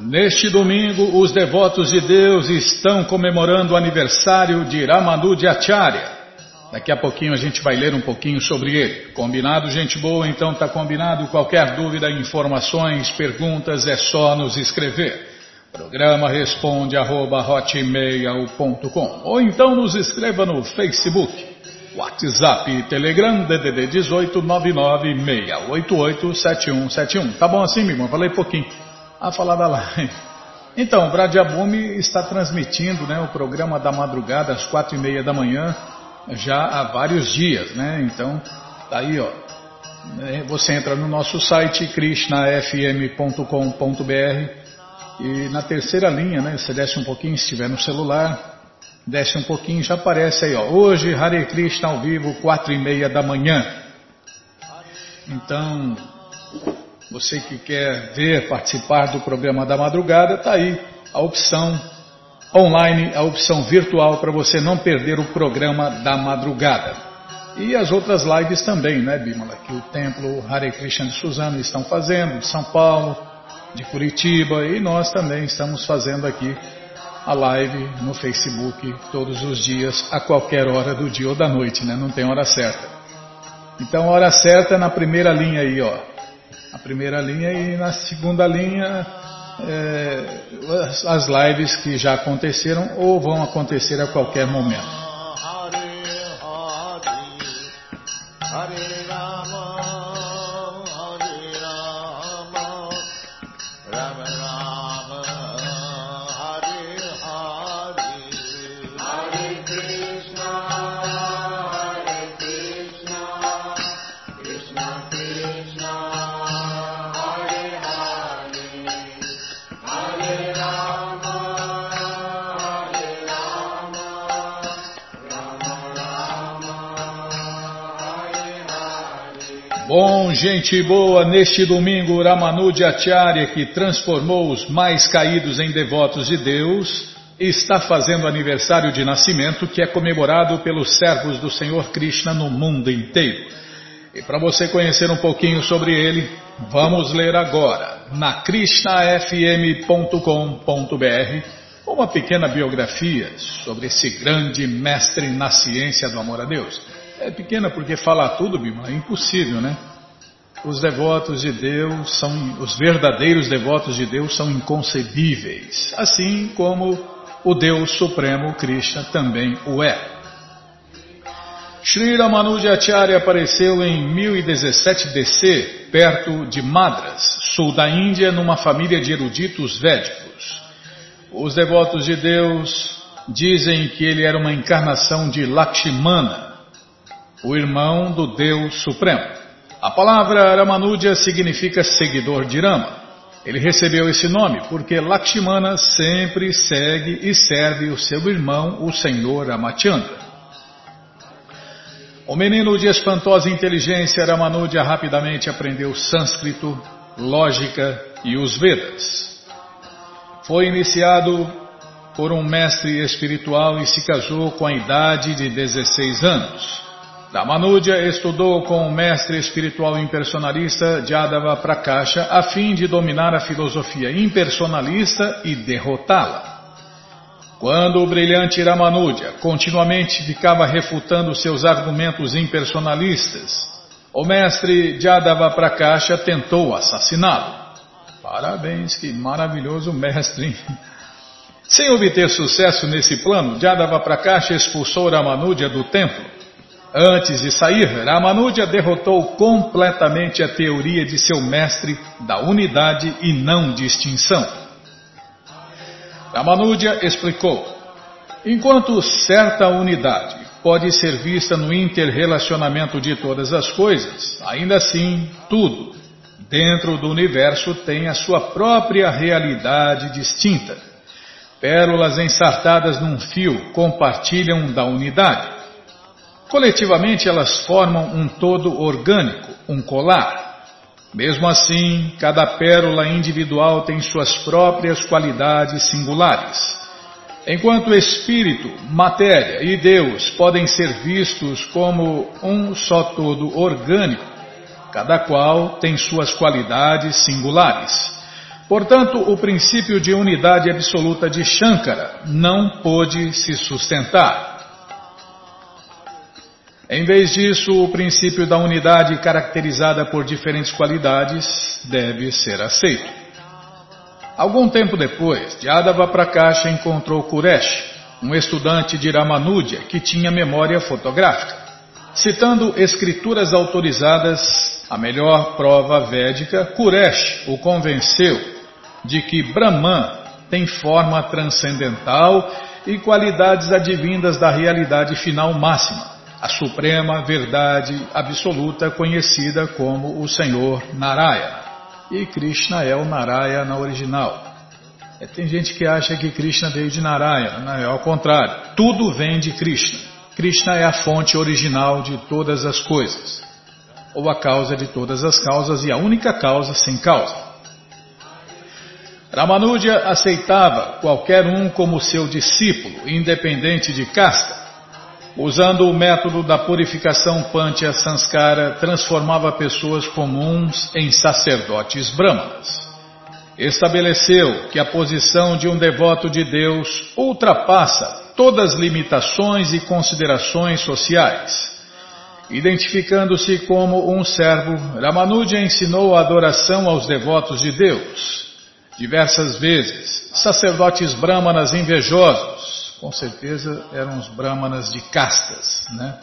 Neste domingo, os devotos de Deus estão comemorando o aniversário de Ramanuja Acharya. Daqui a pouquinho a gente vai ler um pouquinho sobre ele. Combinado, gente boa? Então está combinado. Qualquer dúvida, informações, perguntas, é só nos escrever. Programa responde arroba, hotmail.com ou então nos escreva no Facebook WhatsApp, Telegram, DDD 18 996887171. Tá bom assim, meu irmão? Falei pouquinho. A falar da live. Então, o Bradiabumi está transmitindo né, o programa da madrugada às quatro e meia da manhã já há vários dias, né? Então, tá aí, ó. É, você entra no nosso site krishnafm.com.br e na terceira linha, né? Você desce um pouquinho se estiver no celular, Desce um pouquinho, já aparece aí, ó. Hoje, Hare Krishna ao vivo, quatro e meia da manhã. Então, você que quer ver, participar do programa da madrugada, tá aí a opção online, a opção virtual para você não perder o programa da madrugada. E as outras lives também, né, Bimala? Que o Templo Hare Krishna de Suzano estão fazendo, de São Paulo, de Curitiba, e nós também estamos fazendo aqui a live no Facebook todos os dias, a qualquer hora do dia ou da noite, né? Não tem hora certa. Então, hora certa é na primeira linha aí, ó. A primeira linha e na segunda linha é, as lives que já aconteceram ou vão acontecer a qualquer momento. Bom, gente boa, neste domingo, Ramanuja Acharya, que transformou os mais caídos em devotos de Deus, está fazendo aniversário de nascimento que é comemorado pelos servos do Senhor Krishna no mundo inteiro. E para você conhecer um pouquinho sobre ele, vamos ler agora, na krishnafm.com.br, uma pequena biografia sobre esse grande mestre na ciência do amor a Deus. É pequena porque falar tudo, Bima, é impossível, né? Os devotos de Deus são, os verdadeiros devotos de Deus são inconcebíveis, assim como o Deus Supremo Krishna também o é. Sri Ramanujacharya apareceu em 1017 DC, perto de Madras, sul da Índia, numa família de eruditos védicos. Os devotos de Deus dizem que ele era uma encarnação de Lakshmana, o irmão do Deus Supremo. A palavra Ramanuja significa seguidor de Rama. Ele recebeu esse nome porque Lakshmana sempre segue e serve o seu irmão, o Senhor Ramachandra. O menino de espantosa inteligência Ramanuja rapidamente aprendeu sânscrito, lógica e os Vedas. Foi iniciado por um mestre espiritual e se casou com a idade de 16 anos. Ramanuja estudou com o mestre espiritual impersonalista Jadava Prakasha a fim de dominar a filosofia impersonalista e derrotá-la. Quando o brilhante Ramanuja continuamente ficava refutando seus argumentos impersonalistas, o mestre Jadava Prakasha tentou assassiná-lo. Parabéns, que maravilhoso mestre! Sem obter sucesso nesse plano, Jadava Prakasha expulsou Ramanuja do templo Antes de sair, Ramanuja derrotou completamente a teoria de seu mestre da unidade e não distinção. Ramanuja explicou: enquanto certa unidade pode ser vista no interrelacionamento de todas as coisas, ainda assim, tudo dentro do universo tem a sua própria realidade distinta. Pérolas ensartadas num fio compartilham da unidade. Coletivamente elas formam um todo orgânico, um colar. Mesmo assim, cada pérola individual tem suas próprias qualidades singulares. Enquanto espírito, matéria e Deus podem ser vistos como um só todo orgânico, cada qual tem suas qualidades singulares. Portanto, o princípio de unidade absoluta de Shankara não pôde se sustentar. Em vez disso, o princípio da unidade caracterizada por diferentes qualidades deve ser aceito. Algum tempo depois, Yadava Prakasha encontrou Kuresh, um estudante de Ramanuja que tinha memória fotográfica. Citando escrituras autorizadas, a melhor prova védica, Kuresh o convenceu de que Brahman tem forma transcendental e qualidades advindas da realidade final máxima a suprema verdade absoluta conhecida como o Senhor Narayana. E Krishna é o Narayana original. É, tem gente que acha que Krishna veio de Narayana, não é ao contrário. Tudo vem de Krishna. Krishna é a fonte original de todas as coisas, ou a causa de todas as causas e a única causa sem causa. Ramanuja aceitava qualquer um como seu discípulo, independente de casta, Usando o método da purificação Pancha Sanskara, transformava pessoas comuns em sacerdotes brahmanas. Estabeleceu que a posição de um devoto de Deus ultrapassa todas as limitações e considerações sociais. Identificando-se como um servo, Ramanuja ensinou a adoração aos devotos de Deus. Diversas vezes, sacerdotes brahmanas invejosos com certeza eram os brahmanas de castas, né?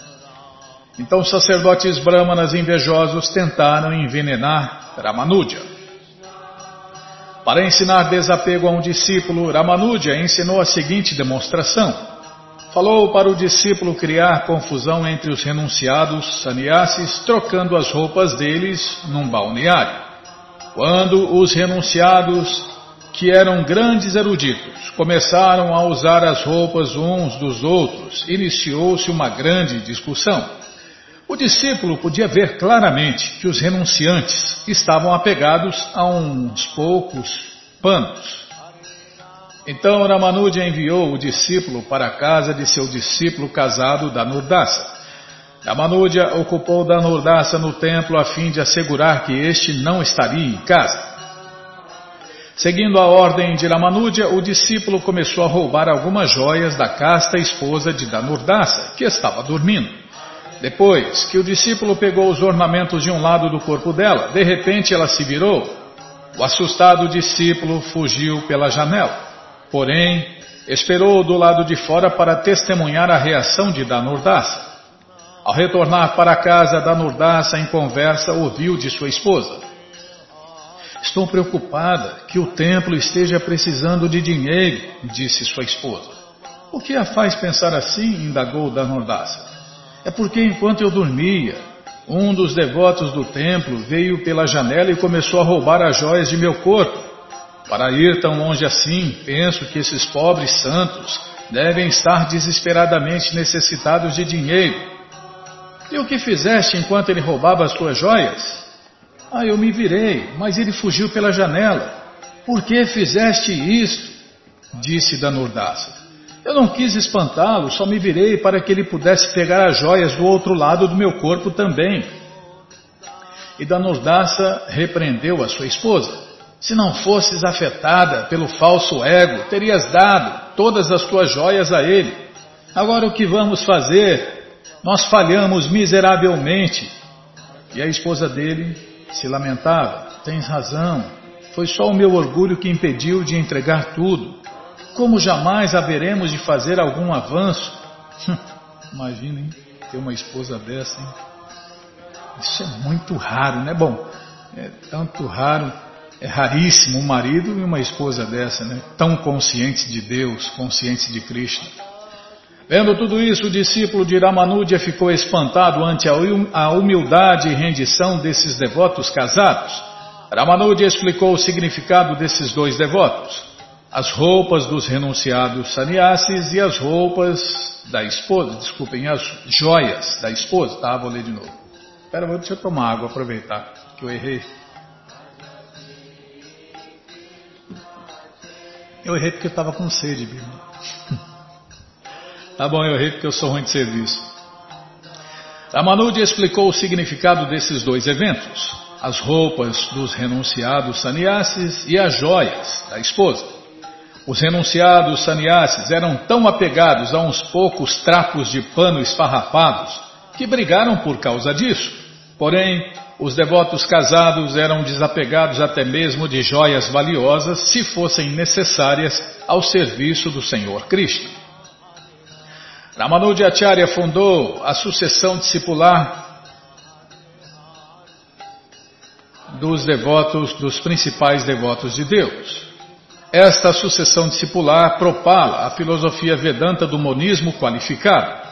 Então sacerdotes brahmanas invejosos tentaram envenenar Ramanuja. Para ensinar desapego a um discípulo, Ramanuja ensinou a seguinte demonstração. Falou para o discípulo criar confusão entre os renunciados sannyasis, trocando as roupas deles num balneário. Quando os renunciados que eram grandes eruditos, começaram a usar as roupas uns dos outros. Iniciou-se uma grande discussão. O discípulo podia ver claramente que os renunciantes estavam apegados a uns poucos panos. Então Ramanuja enviou o discípulo para a casa de seu discípulo casado Danurdasa. Ramanuja ocupou Danurdasa no templo a fim de assegurar que este não estaria em casa. Seguindo a ordem de Ramanuja, o discípulo começou a roubar algumas joias da casta esposa de Danurdasa, que estava dormindo. Depois que o discípulo pegou os ornamentos de um lado do corpo dela, de repente ela se virou. O assustado discípulo fugiu pela janela. Porém, esperou do lado de fora para testemunhar a reação de Danurdasa. Ao retornar para casa, Danurdasa, em conversa, ouviu de sua esposa. Estou preocupada que o templo esteja precisando de dinheiro, disse sua esposa. O que a faz pensar assim? indagou Dhanurdasa. É porque enquanto eu dormia, um dos devotos do templo veio pela janela e começou a roubar as joias de meu corpo. Para ir tão longe assim, penso que esses pobres santos devem estar desesperadamente necessitados de dinheiro. E o que fizeste enquanto ele roubava as tuas joias? Ah, eu me virei, mas ele fugiu pela janela. Por que fizeste isto? Disse Danurdasa. Eu não quis espantá-lo, só me virei para que ele pudesse pegar as joias do outro lado do meu corpo também. E Danurdasa repreendeu a sua esposa. Se não fosses afetada pelo falso ego, terias dado todas as tuas joias a ele. Agora o que vamos fazer? Nós falhamos miseravelmente. E a esposa dele se lamentava. Tens razão. Foi só o meu orgulho que impediu de entregar tudo. Como jamais haveremos de fazer algum avanço? Imaginem ter uma esposa dessa, hein? Isso é muito raro, né? Bom, é tanto raro, é raríssimo um marido e uma esposa dessa, né? Tão conscientes de Deus, conscientes de Krishna. Vendo tudo isso, o discípulo de Ramanuja ficou espantado ante a humildade e rendição desses devotos casados. Ramanuja explicou o significado desses dois devotos. As roupas dos renunciados sannyasis e as roupas da esposa, desculpem, as joias da esposa. Tá, vou ler de novo. Espera, deixa eu tomar água, aproveitar que eu errei. Eu errei porque eu estava com sede, Bíblia. Tá bom, eu errei porque eu sou ruim de serviço. Ramanuja explicou o significado desses dois eventos, as roupas dos renunciados sannyasis e as joias da esposa. Os renunciados sannyasis eram tão apegados a uns poucos trapos de pano esfarrapados que brigaram por causa disso. Porém, os devotos casados eram desapegados até mesmo de joias valiosas se fossem necessárias ao serviço do Senhor Krishna. Ramanujacharya fundou a sucessão discipular dos devotos, dos principais devotos de Deus. Esta sucessão discipular propala a filosofia vedanta do monismo qualificado.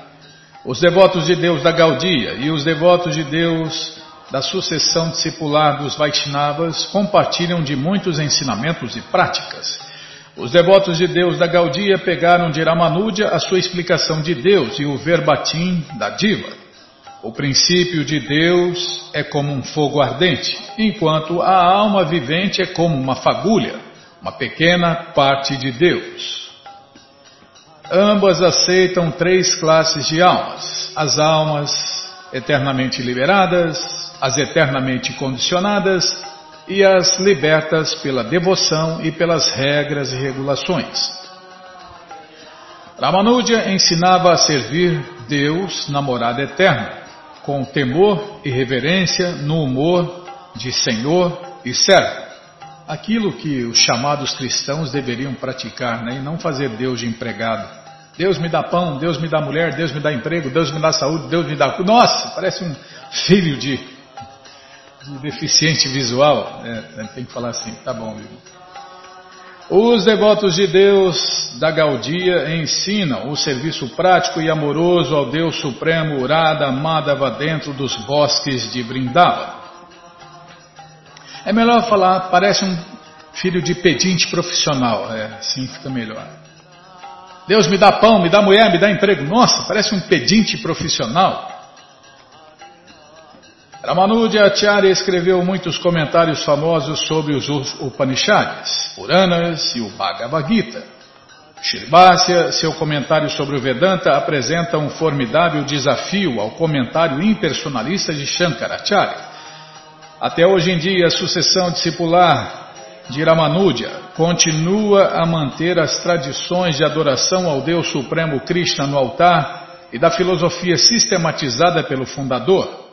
Os devotos de Deus da Gaudia e os devotos de Deus da sucessão discipular dos Vaishnavas compartilham de muitos ensinamentos e práticas. Os devotos de Deus da Gaudia pegaram de Ramanuja a sua explicação de Deus e o verbatim da diva. O princípio de Deus é como um fogo ardente, enquanto a alma vivente é como uma fagulha, uma pequena parte de Deus. Ambas aceitam três classes de almas: as almas eternamente liberadas, as eternamente condicionadas e as libertas pela devoção e pelas regras e regulações. Ramanuja ensinava a servir Deus na morada eterna, com temor e reverência no humor de Senhor e servo. Aquilo que os chamados cristãos deveriam praticar, né? e não fazer Deus de empregado. Deus me dá pão, Deus me dá mulher, Deus me dá emprego, Deus me dá saúde, Deus me dá. Nossa, parece um filho de deficiente visual, é, tem que falar assim, tá bom. Os devotos de Deus da Gaudia ensinam o serviço prático e amoroso ao Deus Supremo Urada Madhava dentro dos bosques de Brindava. É melhor falar, parece um filho de pedinte profissional, é, assim fica melhor. Deus me dá pão, me dá mulher, me dá emprego. Nossa, parece um pedinte profissional. Ramanuja Acharya escreveu muitos comentários famosos sobre os Upanishads, Puranas e o Bhagavad Gita. Shirvasya, seu comentário sobre o Vedanta, apresenta um formidável desafio ao comentário impersonalista de Shankaracharya. Até hoje em dia, a sucessão discipular de Ramanuja continua a manter as tradições de adoração ao Deus Supremo Krishna no altar e da filosofia sistematizada pelo fundador.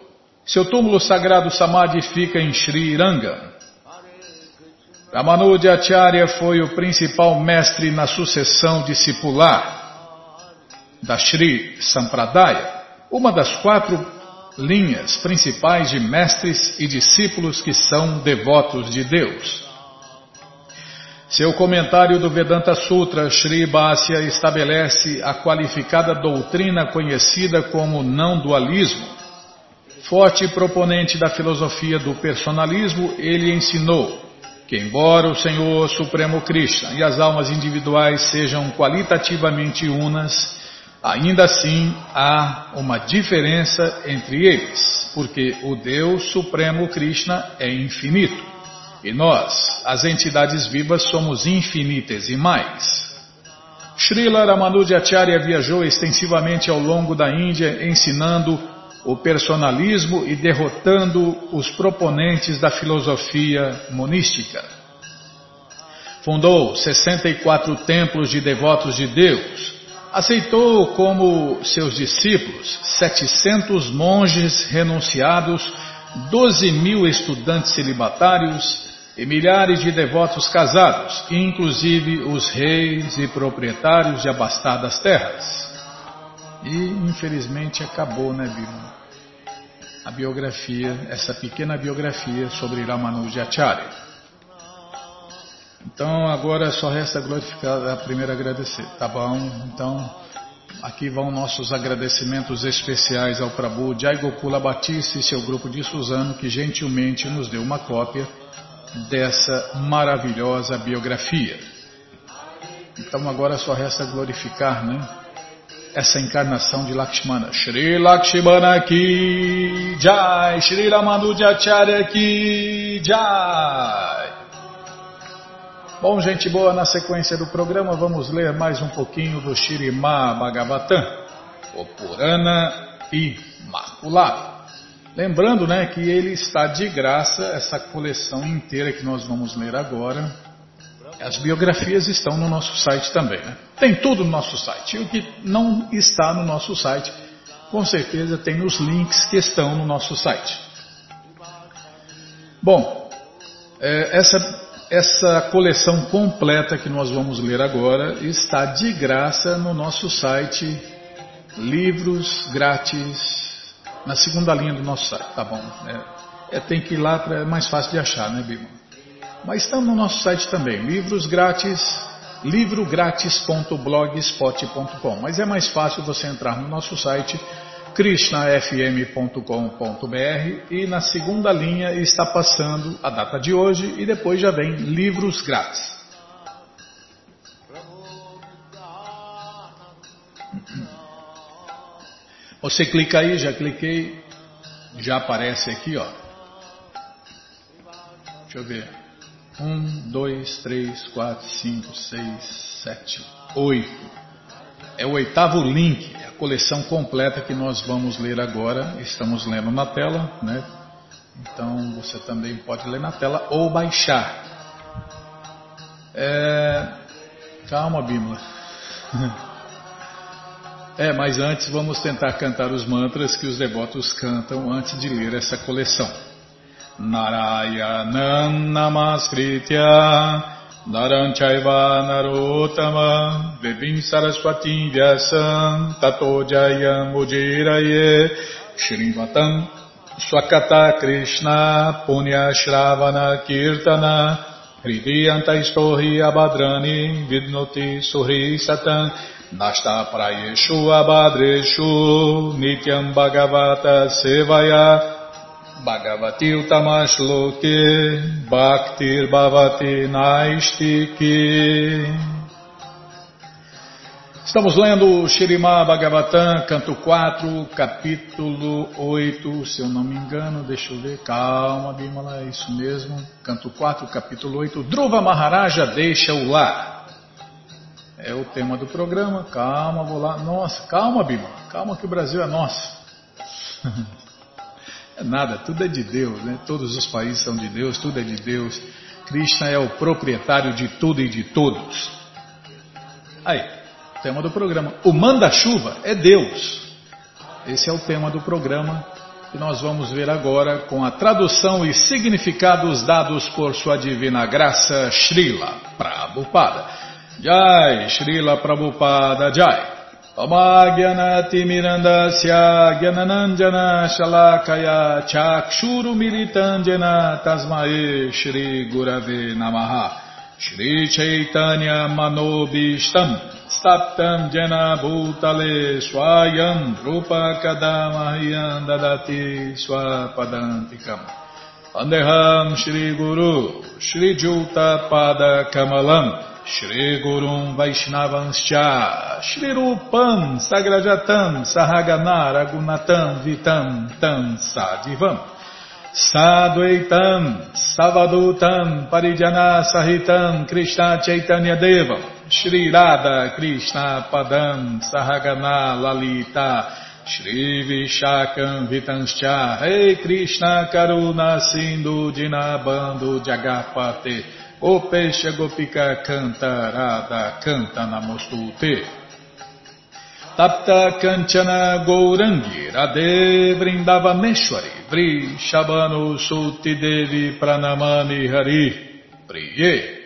Seu túmulo sagrado Samadhi fica em Sri Iranga. Ramanuja Acharya foi o principal mestre na sucessão discipular da Sri Sampradaya, uma das quatro linhas principais de mestres e discípulos que são devotos de Deus. Seu comentário do Vedanta Sutra, Sri Bhasya, estabelece a qualificada doutrina conhecida como não dualismo, Forte proponente da filosofia do personalismo, ele ensinou que, embora o Senhor Supremo Krishna e as almas individuais sejam qualitativamente unas, ainda assim há uma diferença entre eles, porque o Deus Supremo Krishna é infinito e nós, as entidades vivas, somos infinitesimais. Srila Ramanujacharya viajou extensivamente ao longo da Índia ensinando o personalismo e derrotando os proponentes da filosofia monística. Fundou 64 templos de devotos de Deus. Aceitou como seus discípulos 700 monges renunciados, 12 mil estudantes celibatários e milhares de devotos casados, inclusive os reis e proprietários de abastadas terras. E infelizmente acabou, né, Bima? A biografia, essa pequena biografia sobre Ramanujacharya. Então agora só resta glorificar, a primeira agradecer, tá bom? Então aqui vão nossos agradecimentos especiais ao Prabhu Jai Gopula Batista e seu grupo de Suzano que gentilmente nos deu uma cópia dessa maravilhosa biografia. Então agora só resta glorificar, né? Essa encarnação de Lakshmana. Shri Lakshmana ki jai, Shri Ramanujacharya ki jai. Bom, gente boa, na sequência do programa vamos ler mais um pouquinho do Shirima Bhagavatam, o Purana Imaculado. Lembrando né, que ele está de graça, essa coleção inteira que nós vamos ler agora. As biografias estão no nosso site também. Né? Tem tudo no nosso site. E o que não está no nosso site, com certeza tem nos links que estão no nosso site. Bom, é, essa, essa coleção completa que nós vamos ler agora está de graça no nosso site Livros Grátis na segunda linha do nosso site, tá bom. É, é tem que ir lá, pra, é mais fácil de achar, né, Bima? Mas estão no nosso site também, livros grátis, livrográtis.blogspot.com. Mas é mais fácil você entrar no nosso site krishnafm.com.br e na segunda linha está passando a data de hoje e depois já vem livros grátis. Você clica aí, já cliquei, já aparece aqui, ó. Deixa eu ver. Um, dois, três, quatro, cinco, seis, sete, oito. É o oitavo link, é a coleção completa que nós vamos ler agora. Estamos lendo na tela, né? Então você também pode ler na tela ou baixar. É... Calma, Bímola. É, mas antes vamos tentar cantar os mantras que os devotos cantam antes de ler essa coleção. Narayanam Namaskritya Naranchaiva Narotama Devim Saraswati Vyasam Tato Jayam Ujiraye Shrivatam Swakata Krishna Punya Shravana Kirtana Hridiyanta Istohi Abhadrani Vidnoti Suhri Satan Nasta prayeshu abhadreshu nityam utamashloke bhaktir bhavati naistiki Estamos lendo Shirimá Bhagavatam, canto 4, capítulo 8, se eu não me engano, deixa eu ver, calma Bimala, é isso mesmo, canto 4, capítulo 8, Dhruva Maharaja deixa o lar. É o tema do programa. Calma, vou lá. Nossa, calma, Bima. Calma que o Brasil é nosso. É nada, tudo é de Deus, né? Todos os países são de Deus, tudo é de Deus. Krishna é o proprietário de tudo e de todos. Aí, tema do programa. O manda-chuva é Deus. Esse é o tema do programa que nós vamos ver agora com a tradução e significados dados por sua divina graça Srila Prabhupada. Jai Srila Prabhupada Jai Gyananandjana Shalakaya Chakshuru Militandjana Tasmae Shri Gurave Namaha. Shri Chaitanya Manobishtam Staptam Jena Bhutale Swayam Rupa Kadamahyam Dadati Swapadantikam. Andeham Shri Gurum Vaishnavanscha Shri Rupam Sagrajatam Sahagana Ragunatam Vitam Tam Sadivam. Sadvaitam Savadutam Parijana Sahitam Krishna Chaitanya Devam. Shri Radha Krishna Padam Sahagana Lalita. Shri Vishakam Vitanscha. Rei Krishna Karuna Sindhu Dinabando Jagapate o peixe gopika canta, Radha canta namostute. Tapta Kanchana Gourangi Radhe Vrindavaneshwari Vri Shabano Suti Devi Pranamani Hari Priye.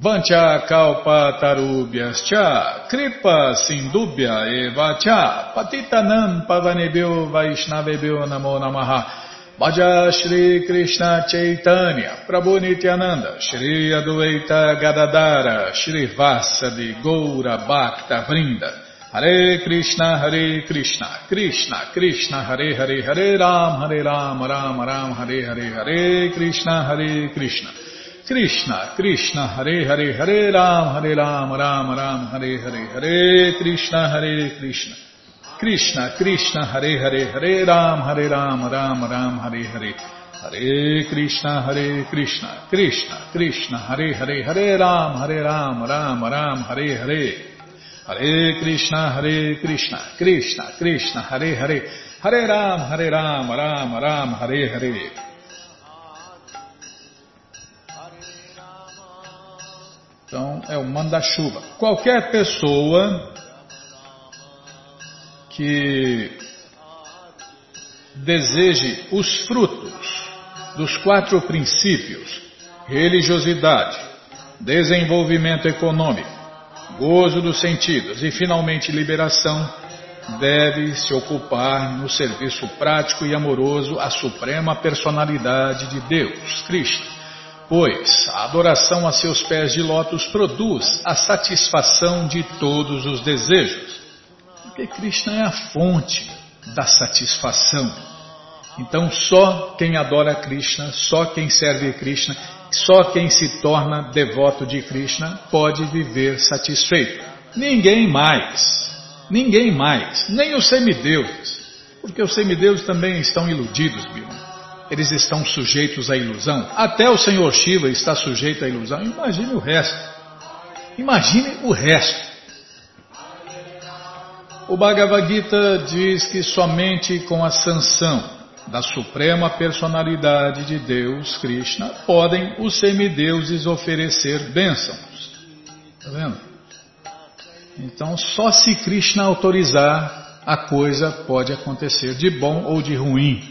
Vancha Kalpa Tarubhyascha Kripa Sindubhya Eva Cha. Patitanam Pavanebhyo Vaishnavebhyo Namo Namaha Bhaja Shri Krishna Chaitanya, Prabhu Nityananda, Shri Adueita Gadadara, Shri Vasadi Goura Bhakta Vrinda, Hare Krishna, Hare Krishna, Krishna, Krishna, Hare Hare, Hare Ram, Hare Ram, Ram Ram, Hare Hare, Hare Krishna, Hare Krishna, Krishna, Krishna, Hare Hare, Hare Ram, Hare Ram, Ram Ram, Hare Hare, Hare Krishna, Hare Krishna. Krishna, Krishna, Hare Hare, Hare Ram, Hare Ram, Ram Ram, Hare Hare. Hare Krishna, Hare Krishna, Krishna, Krishna, Hare Hare, Hare Ram, Hare Ram, Ram Ram, Hare Hare. Hare Krishna, Hare Krishna, Krishna, Krishna, Hare Hare, Hare Ram, Hare Ram, Ram Ram, Hare Hare. Então é o manda-chuva. Qualquer pessoa que deseje os frutos dos quatro princípios: religiosidade, desenvolvimento econômico, gozo dos sentidos e, finalmente, liberação, deve se ocupar no serviço prático e amoroso à suprema personalidade de Deus, Cristo. Pois a adoração a seus pés de lótus produz a satisfação de todos os desejos. Porque Krishna é a fonte da satisfação. Então, só quem adora Krishna, só quem serve Krishna só quem se torna devoto de Krishna pode viver satisfeito. Ninguém mais. Ninguém mais. Nem os semideuses. Porque os semideuses também estão iludidos, Bima. Eles estão sujeitos à ilusão. Até o Senhor Shiva está sujeito à ilusão. Imagine o resto. Imagine o resto. O Bhagavad Gita diz que somente com a sanção da suprema personalidade de Deus, Krishna, podem os semideuses oferecer bênçãos. Está vendo? Então, só se Krishna autorizar, a coisa pode acontecer de bom ou de ruim.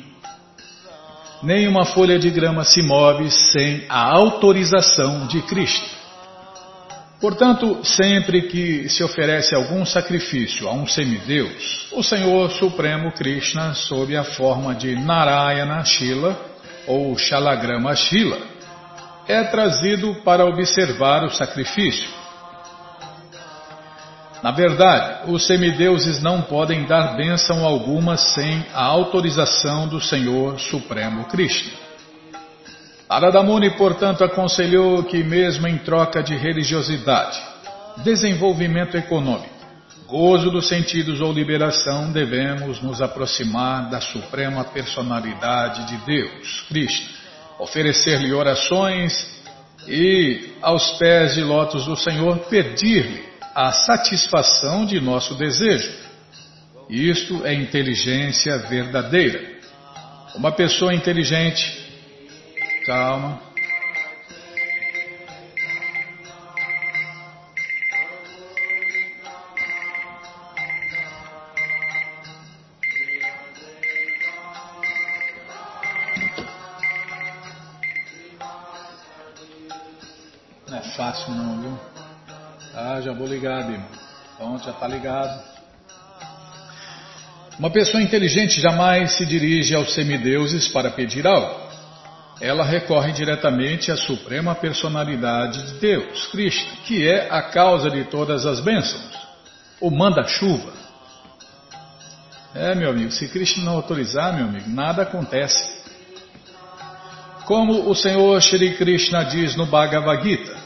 Nenhuma folha de grama se move sem a autorização de Krishna. Portanto, sempre que se oferece algum sacrifício a um semideus, o Senhor Supremo Krishna, sob a forma de Narayana Shila ou Shalagrama Shila, é trazido para observar o sacrifício. Na verdade, os semideuses não podem dar bênção alguma sem a autorização do Senhor Supremo Krishna. Aradamuni, portanto, aconselhou que, mesmo em troca de religiosidade, desenvolvimento econômico, gozo dos sentidos ou liberação, devemos nos aproximar da suprema personalidade de Deus, Krishna, oferecer-lhe orações e, aos pés de lótus do Senhor, pedir-lhe a satisfação de nosso desejo. Isto é inteligência verdadeira. Uma pessoa inteligente Calma. Não é fácil não, viu? Ah, já vou ligar, Bima. Pronto, já está ligado. Uma pessoa inteligente jamais se dirige aos semideuses para pedir algo ela recorre diretamente à suprema personalidade de Deus, Krishna, que é a causa de todas as bênçãos, o manda-chuva. É, meu amigo, se Krishna não autorizar, meu amigo, nada acontece. Como o Senhor Shri Krishna diz no Bhagavad Gita,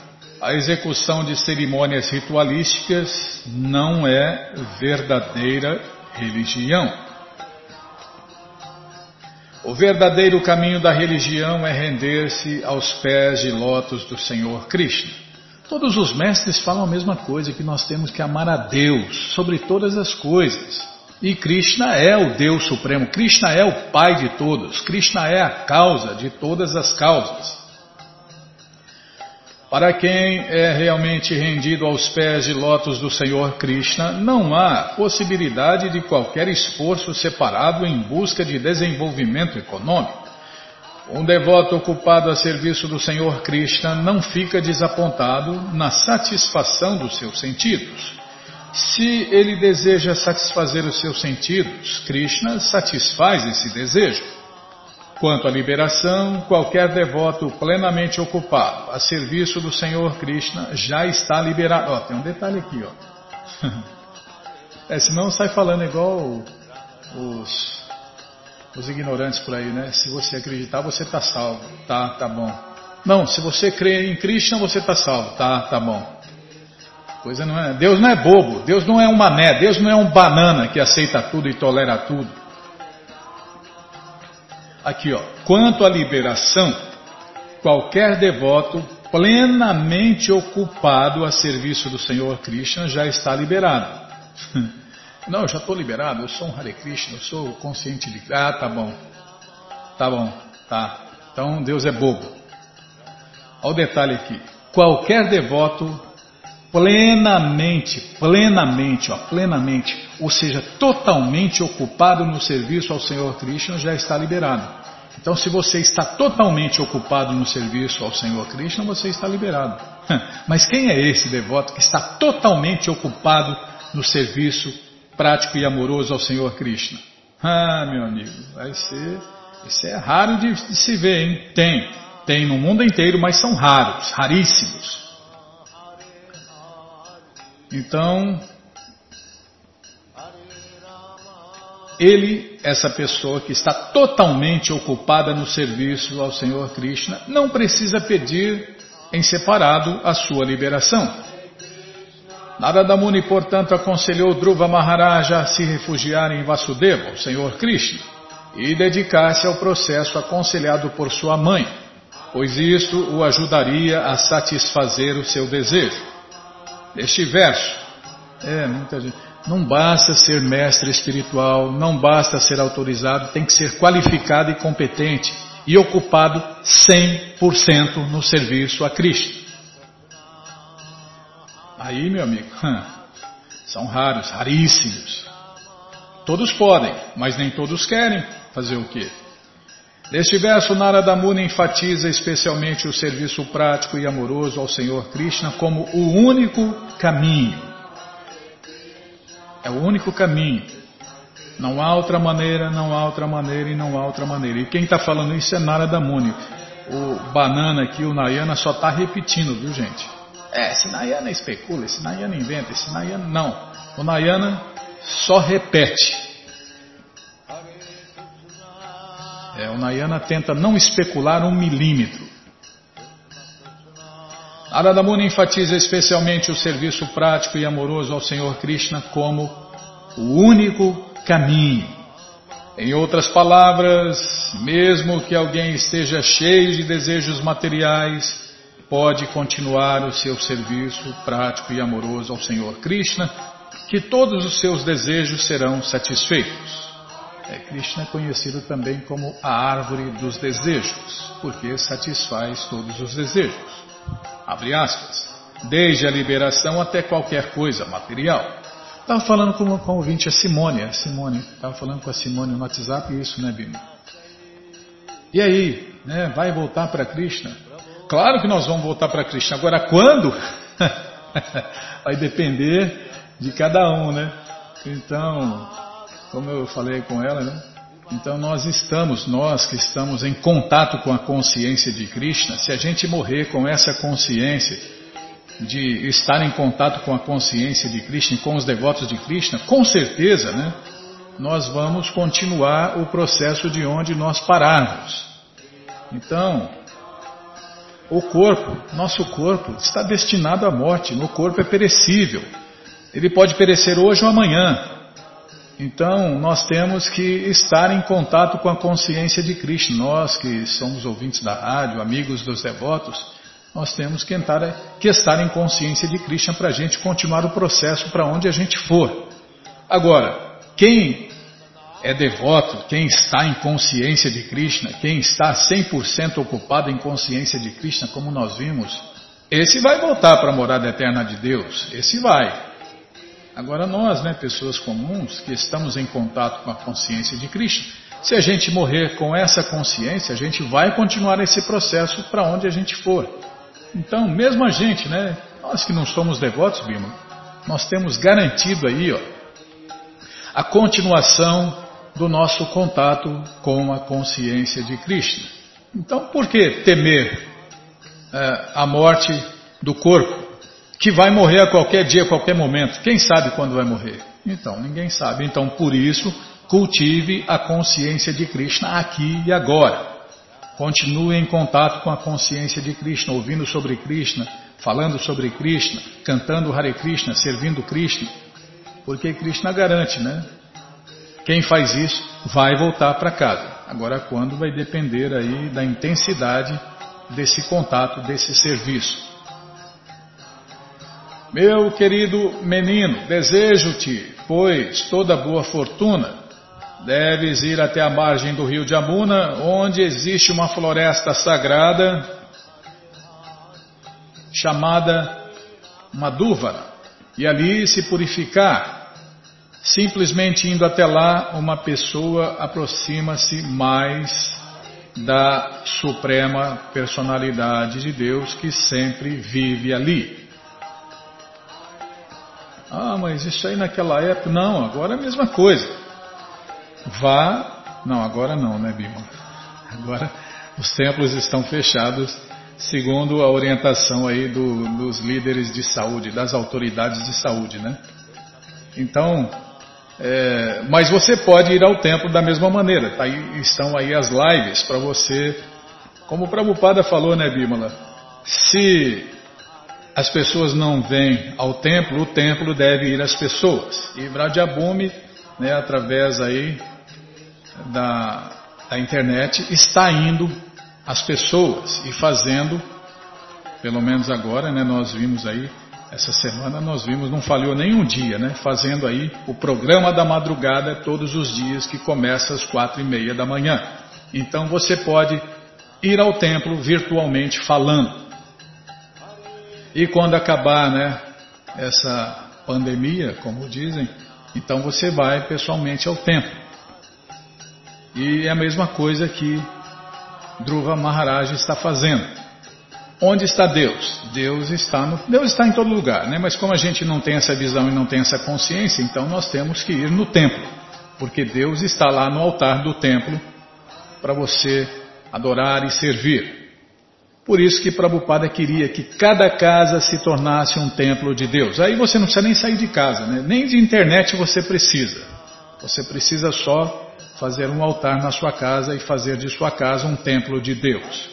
a execução de cerimônias ritualísticas não é verdadeira religião. O verdadeiro caminho da religião é render-se aos pés de lótus do Senhor Krishna. Todos os mestres falam a mesma coisa, que nós temos que amar a Deus sobre todas as coisas. E Krishna é o Deus Supremo, Krishna é o Pai de todos, Krishna é a causa de todas as causas. Para quem é realmente rendido aos pés de lótus do Senhor Krishna, não há possibilidade de qualquer esforço separado em busca de desenvolvimento econômico. Um devoto ocupado a serviço do Senhor Krishna não fica desapontado na satisfação dos seus sentidos. Se ele deseja satisfazer os seus sentidos, Krishna satisfaz esse desejo. Quanto à liberação, qualquer devoto plenamente ocupado a serviço do Senhor Krishna já está liberado. Ó, tem um detalhe aqui, ó. É, senão sai falando igual os, os ignorantes por aí, né? Se você acreditar, você está salvo. Tá, tá bom. Não, se você crê em Krishna, você está salvo. Tá, tá bom. Coisa não é. Deus não é bobo. Deus não é um mané. Deus não é um banana que aceita tudo e tolera tudo. Aqui, ó. Quanto à liberação, qualquer devoto plenamente ocupado a serviço do Senhor Krishna já está liberado. Não, eu já estou liberado, eu sou um Hare Krishna, eu sou consciente de. Ah, tá bom. Tá bom, tá. Então Deus é bobo. Olha o detalhe aqui. Qualquer devoto plenamente, plenamente, ó, plenamente, ou seja, totalmente ocupado no serviço ao Senhor Krishna já está liberado. Então, se você está totalmente ocupado no serviço ao Senhor Krishna, você está liberado. Mas quem é esse devoto que está totalmente ocupado no serviço prático e amoroso ao Senhor Krishna? Ah, meu amigo, vai ser. Isso é raro de, de se ver, hein? Tem. Tem no mundo inteiro, mas são raros, raríssimos. Então, ele, essa pessoa que está totalmente ocupada no serviço ao Senhor Krishna, não precisa pedir em separado a sua liberação. Narada Muni, portanto, aconselhou Dhruva Maharaja a se refugiar em Vasudeva, o Senhor Krishna, e dedicar-se ao processo aconselhado por sua mãe, pois isto o ajudaria a satisfazer o seu desejo. Neste verso, é, muita gente. Não basta ser mestre espiritual, não basta ser autorizado, tem que ser qualificado e competente e ocupado 100% no serviço a Cristo. Aí, meu amigo, são raros, raríssimos. Todos podem, mas nem todos querem fazer o quê? Neste verso, Narada Muni enfatiza especialmente o serviço prático e amoroso ao Senhor Krishna como o único caminho é o único caminho. Não há outra maneira, não há outra maneira e não há outra maneira. E quem está falando isso é Narada Muni. O Banana aqui, o Nayana, só está repetindo, viu gente? É, esse Nayana especula, esse Nayana inventa, esse Nayana não. O Nayana só repete. É, o Nayana tenta não especular um milímetro. Narada Muni enfatiza especialmente o serviço prático e amoroso ao Senhor Krishna como o único caminho. Em outras palavras, mesmo que alguém esteja cheio de desejos materiais, pode continuar o seu serviço prático e amoroso ao Senhor Krishna, que todos os seus desejos serão satisfeitos. É, Krishna é conhecido também como a árvore dos desejos, porque satisfaz todos os desejos abre aspas, desde a liberação até qualquer coisa material. Estava falando com, o ouvinte, a Simone, a Simone, estava falando com a Simone no WhatsApp isso, né, Bima? E aí, né, vai voltar para Krishna? Claro que nós vamos voltar para Krishna. Agora, quando? vai depender de cada um, né? Então, como eu falei com ela, né? Então nós estamos, nós que estamos em contato com a consciência de Krishna, se a gente morrer com essa consciência de estar em contato com a consciência de Krishna e com os devotos de Krishna, com certeza, né, nós vamos continuar o processo de onde nós pararmos. Então, o corpo, nosso corpo, está destinado à morte, o corpo é perecível. Ele pode perecer hoje ou amanhã, então, nós temos que estar em contato com a consciência de Krishna. Nós que somos ouvintes da rádio, amigos dos devotos, nós temos que, entrar, que estar em consciência de Krishna para a gente continuar o processo para onde a gente for. Agora, quem é devoto, quem está em consciência de Krishna, quem está 100% ocupado em consciência de Krishna, como nós vimos, esse vai voltar para a morada eterna de Deus. Esse vai. Agora nós, né, pessoas comuns, que estamos em contato com a consciência de Krishna, se a gente morrer com essa consciência, a gente vai continuar esse processo para onde a gente for. Então, mesmo a gente, né, nós que não somos devotos, Bima, nós temos garantido aí, ó, a continuação do nosso contato com a consciência de Krishna. Então, por que temer é, a morte do corpo? Que vai morrer a qualquer dia, a qualquer momento. Quem sabe quando vai morrer? Então, ninguém sabe. Então, por isso, cultive a consciência de Krishna aqui e agora. Continue em contato com a consciência de Krishna, ouvindo sobre Krishna, falando sobre Krishna, cantando Hare Krishna, servindo Krishna. Porque Krishna garante, né? Quem faz isso vai voltar para casa. Agora, quando vai depender aí da intensidade desse contato, desse serviço. Meu querido menino, desejo-te, pois, toda boa fortuna. Deves ir até a margem do rio de Amuna, onde existe uma floresta sagrada chamada Madhuvara, e ali se purificar. Simplesmente indo até lá, uma pessoa aproxima-se mais da suprema personalidade de Deus que sempre vive ali. Ah, mas isso aí naquela época. Não, agora é a mesma coisa. Vá. Não, agora não, né, Bima? Agora os templos estão fechados, segundo a orientação aí do, dos líderes de saúde, das autoridades de saúde, né? Então, é, mas você pode ir ao templo da mesma maneira. Tá aí, estão aí as lives para você. Como o Prabhupada falou, né, Bimala? Se as pessoas não vêm ao templo, o templo deve ir às pessoas. E Bradyabhumi, né, através aí da, da internet, está indo às pessoas e fazendo, pelo menos agora, né, nós vimos aí, essa semana nós vimos, não falhou nenhum dia, né, fazendo aí o programa da madrugada todos os dias, que começa às quatro e meia da manhã. Então você pode ir ao templo virtualmente falando. E quando acabar né, essa pandemia, como dizem, então você vai pessoalmente ao templo. E é a mesma coisa que Dhruva Maharaj está fazendo. Onde está Deus? Deus está no, Deus está em todo lugar, né? Mas como a gente não tem essa visão e não tem essa consciência, então nós temos que ir no templo, porque Deus está lá no altar do templo para você adorar e servir. Por isso que Prabhupada queria que cada casa se tornasse um templo de Deus. Aí você não precisa nem sair de casa, né? nem de internet você precisa. Você precisa só fazer um altar na sua casa e fazer de sua casa um templo de Deus.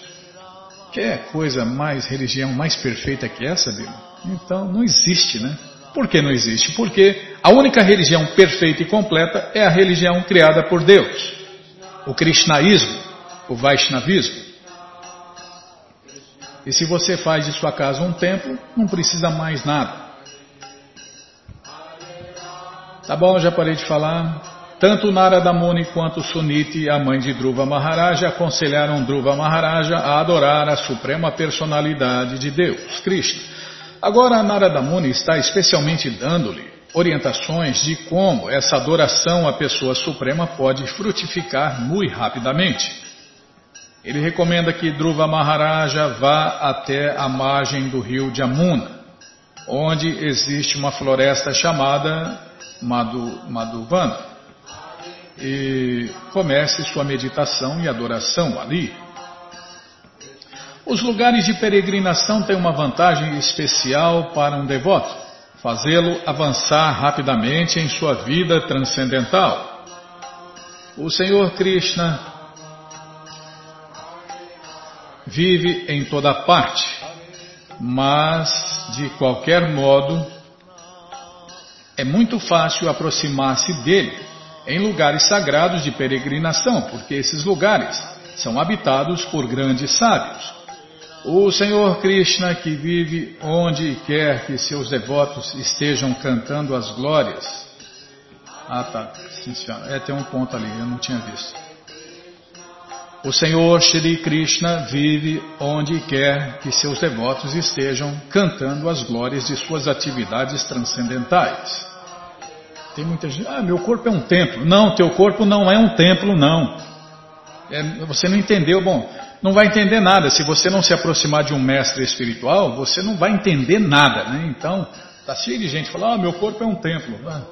Quer coisa mais religião mais perfeita que essa, Bíblia? Então não existe, né? Por que não existe? Porque a única religião perfeita e completa é a religião criada por Deus. O Krishnaísmo, o Vaishnavismo. E se você faz de sua casa um templo, não precisa mais nada. Tá bom, já parei de falar. Tanto Narada Muni quanto Suniti, a mãe de Dhruva Maharaja, aconselharam Dhruva Maharaja a adorar a suprema personalidade de Deus, Krishna. Agora Narada Muni está especialmente dando-lhe orientações de como essa adoração à pessoa suprema pode frutificar muito rapidamente. Ele recomenda que Dhruva Maharaja vá até a margem do rio Jamuna, onde existe uma floresta chamada Madhu, Madhuvana, e comece sua meditação e adoração ali. Os lugares de peregrinação têm uma vantagem especial para um devoto, fazê-lo avançar rapidamente em sua vida transcendental. O Senhor Krishna vive em toda parte, mas de qualquer modo é muito fácil aproximar-se dele em lugares sagrados de peregrinação, porque esses lugares são habitados por grandes sábios. O Senhor Krishna, que vive onde quer que seus devotos estejam cantando as glórias. Ah, tá. Sim, é, tem um ponto ali, eu não tinha visto. O Senhor Shri Krishna vive onde quer que seus devotos estejam cantando as glórias de suas atividades transcendentais. Tem muita gente, ah, meu corpo é um templo. Não, teu corpo não é um templo, não. É, você não entendeu, bom, não vai entender nada. Se você não se aproximar de um mestre espiritual, você não vai entender nada, né? Então, tá cheio de gente falando, ah, meu corpo é um templo. Ah,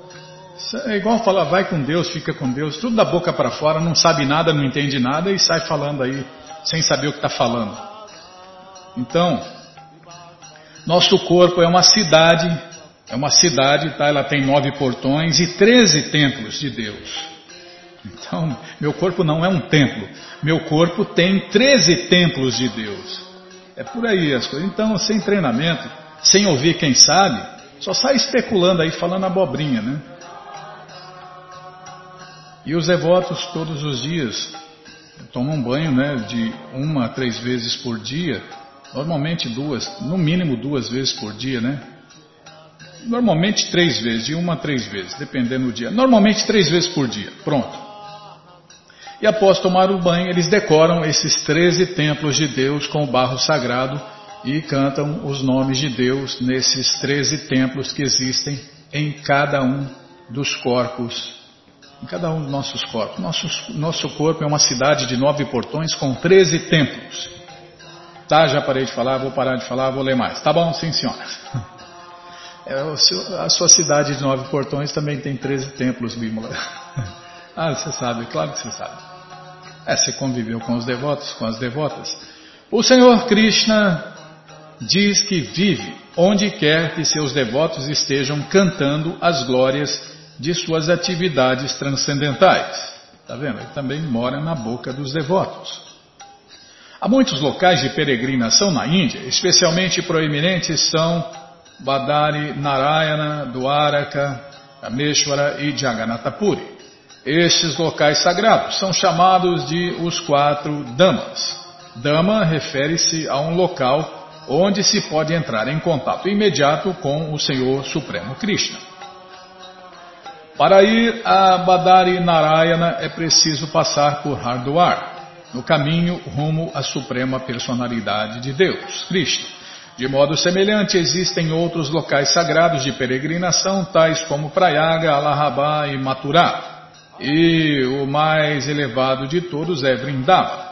é igual falar, vai com Deus, fica com Deus, tudo da boca para fora, não sabe nada, não entende nada e sai falando aí sem saber o que está falando. Então, nosso corpo é uma cidade, é uma cidade, tá? Ela tem nove portões e treze templos de Deus. Então, meu corpo não é um templo, meu corpo tem treze templos de Deus. É por aí as coisas. Então, sem treinamento, sem ouvir quem sabe, só sai especulando aí, falando abobrinha, né? E os devotos todos os dias toma um banho né, de uma a três vezes por dia, normalmente duas, no mínimo duas vezes por dia, né? Normalmente três vezes, de uma a três vezes, dependendo do dia. Normalmente três vezes por dia, pronto. E após tomar o banho, eles decoram esses 13 templos de Deus com o barro sagrado e cantam os nomes de Deus nesses 13 templos que existem em cada um dos corpos, em cada um dos nossos corpos. Nosso, nosso corpo é uma cidade de nove portões com 13 templos. Tá, já parei de falar, vou parar de falar, vou ler mais. Tá bom? Sim, senhora. É, a sua cidade de nove portões também tem 13 templos, Bímola. Ah, você sabe, claro que você sabe. É, você conviveu com os devotos, com as devotas. O Senhor Krishna diz que vive onde quer que seus devotos estejam cantando as glórias de suas atividades transcendentais. Está vendo? Ele também mora na boca dos devotos. Há muitos locais de peregrinação na Índia, especialmente proeminentes são Badari, Narayana, Dwaraka, Rameshwara e Jagannatapuri. Estes locais sagrados são chamados de os quatro Damas. Dama refere-se a um local onde se pode entrar em contato imediato com o Senhor Supremo Krishna. Para ir a Badari Narayana é preciso passar por Hardwar, no caminho rumo à Suprema Personalidade de Deus, Krishna. De modo semelhante, existem outros locais sagrados de peregrinação, tais como Prayaga, Allahabad e Mathura e o mais elevado de todos é Vrindavan.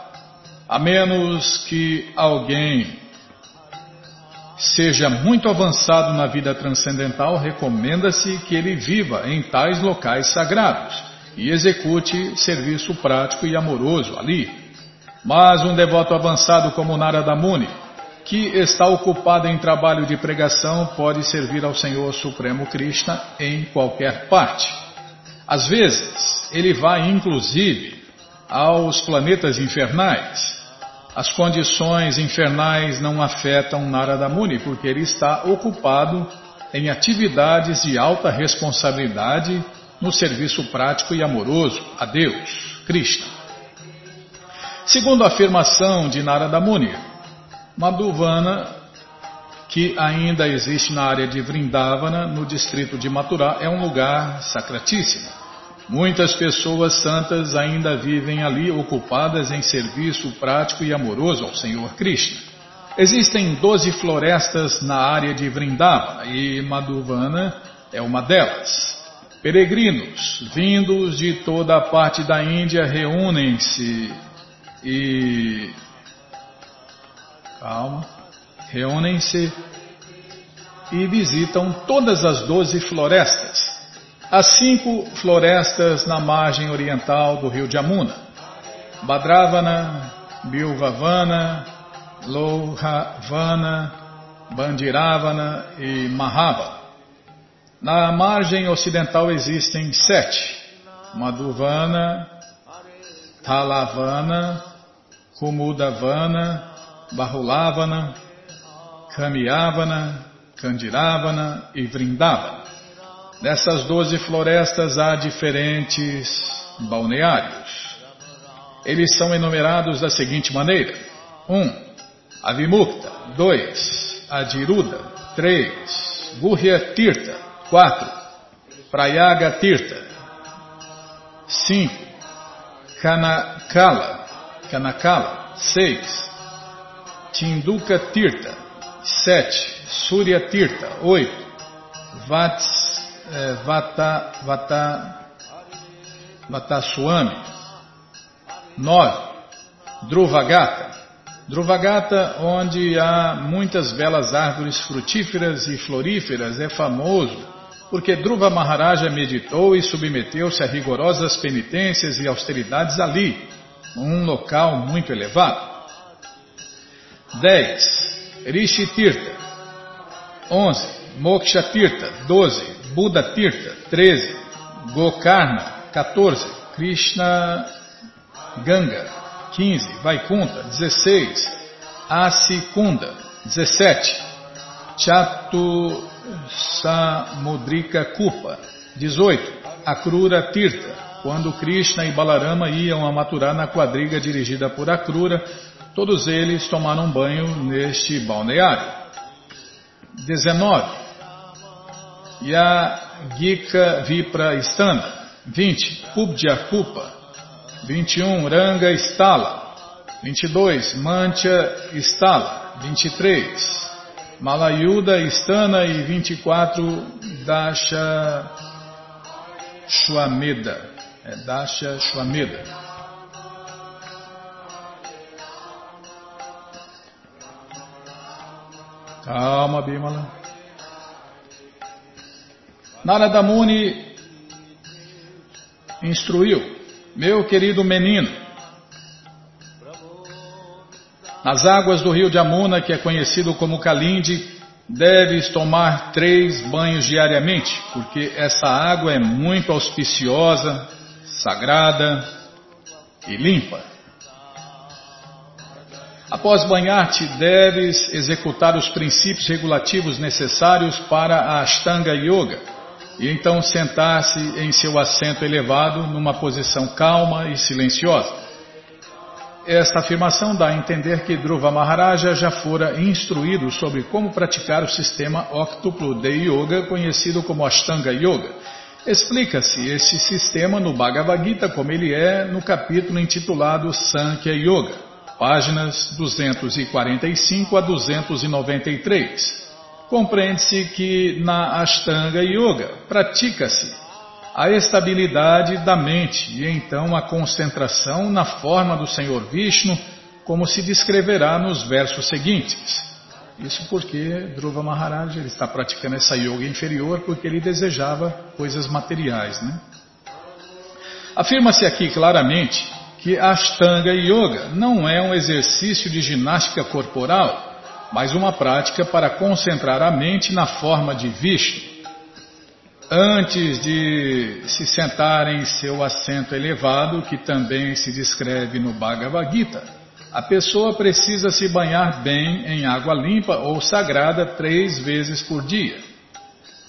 A menos que alguém seja muito avançado na vida transcendental, recomenda-se que ele viva em tais locais sagrados e execute serviço prático e amoroso ali. Mas um devoto avançado como Narada Muni, que está ocupado em trabalho de pregação, pode servir ao Senhor Supremo Krishna em qualquer parte. Às vezes, ele vai inclusive aos planetas infernais. As condições infernais não afetam Narada Muni, porque ele está ocupado em atividades de alta responsabilidade no serviço prático e amoroso a Deus, Krishna. Segundo a afirmação de Narada Muni, Madhuvana, que ainda existe na área de Vrindavana, no distrito de Mathura, é um lugar sacratíssimo. Muitas pessoas santas ainda vivem ali ocupadas em serviço prático e amoroso ao Senhor Krishna. Existem doze florestas na área de Vrindavana e Madhuvana é uma delas. Peregrinos vindos de toda a parte da Índia reúnem-se e. Calma. Reúnem-se e visitam todas as doze florestas as cinco florestas na margem oriental do rio Jamuna, Badravana, Bilvavana, Louhavana, Bandiravana e Mahava. Na margem ocidental existem sete, Madhuvana, Talavana, Kumudavana, Bahulavana, Kamiyavana, Kandiravana e Vrindavana. Nessas doze florestas há diferentes balneários. Eles são enumerados da seguinte maneira: 1. Um, Avimukta. 2. Adiruda. 3. Gurya Tirta. 4. Prayaga Tirta. 5. Kanakala. Kanakala. 6. Tinduka Tirta. 7. Surya Tirta. 8. Vats é, Vata, Vata, Vataswami. 9. Druvagata. Druvagata, onde há muitas belas árvores frutíferas e floríferas, é famoso porque Druva Maharaja meditou e submeteu-se a rigorosas penitências e austeridades ali, num local muito elevado. 10. Rishi Tirtha. 11. Moksha Tirtha. 12. Buda Tirtha, 13. Gokarna, 14. Krishna Ganga, 15. Vaikunta, 16. Asikunda, 17. Chatu Samudrika Kupa, 18. Akrura Tirtha, quando Krishna e Balarama iam a Maturá na quadriga dirigida por Akrura, todos eles tomaram banho neste balneário. 19. Yagika Vipra Stana. 20. Pubdya Pupa. 21. Ranga Stala. 22. Mancha Stala. 23. Malayuda Stana e 24. Dasha Shwameda. É Dasha Shwameda. Calma, Bimala. Narada Muni instruiu, meu querido menino, nas águas do rio de Amuna, que é conhecido como Kalindi, deves tomar três banhos diariamente, porque essa água é muito auspiciosa, sagrada e limpa. Após banhar-te, deves executar os princípios regulativos necessários para a Ashtanga Yoga e então sentar-se em seu assento elevado numa posição calma e silenciosa. Esta afirmação dá a entender que Dhruva Maharaja já fora instruído sobre como praticar o sistema óctuplo de yoga conhecido como Ashtanga Yoga. Explica-se este sistema no Bhagavad Gita como ele é no capítulo intitulado Sankhya Yoga, páginas 245 a 293. Compreende-se que na Ashtanga Yoga pratica-se a estabilidade da mente e então a concentração na forma do Senhor Vishnu, como se descreverá nos versos seguintes. Isso porque Dhruva Maharaj ele está praticando essa yoga inferior porque ele desejava coisas materiais. Né? Afirma-se aqui claramente que Ashtanga Yoga não é um exercício de ginástica corporal, mas uma prática para concentrar a mente na forma de Vishnu. Antes de se sentar em seu assento elevado, que também se descreve no Bhagavad Gita, a pessoa precisa se banhar bem em água limpa ou sagrada três vezes por dia.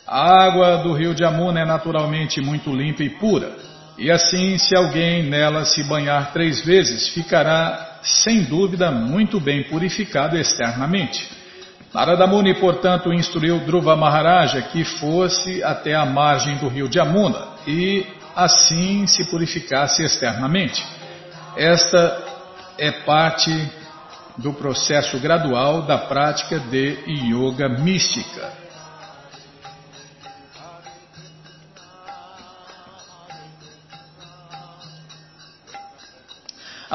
A água do rio de Amuna é naturalmente muito limpa e pura, e assim, se alguém nela se banhar três vezes, ficará, sem dúvida, muito bem purificado externamente. Narada Muni, portanto, instruiu Dhruva Maharaja que fosse até a margem do rio de Amuna e assim se purificasse externamente. Esta é parte do processo gradual da prática de yoga mística.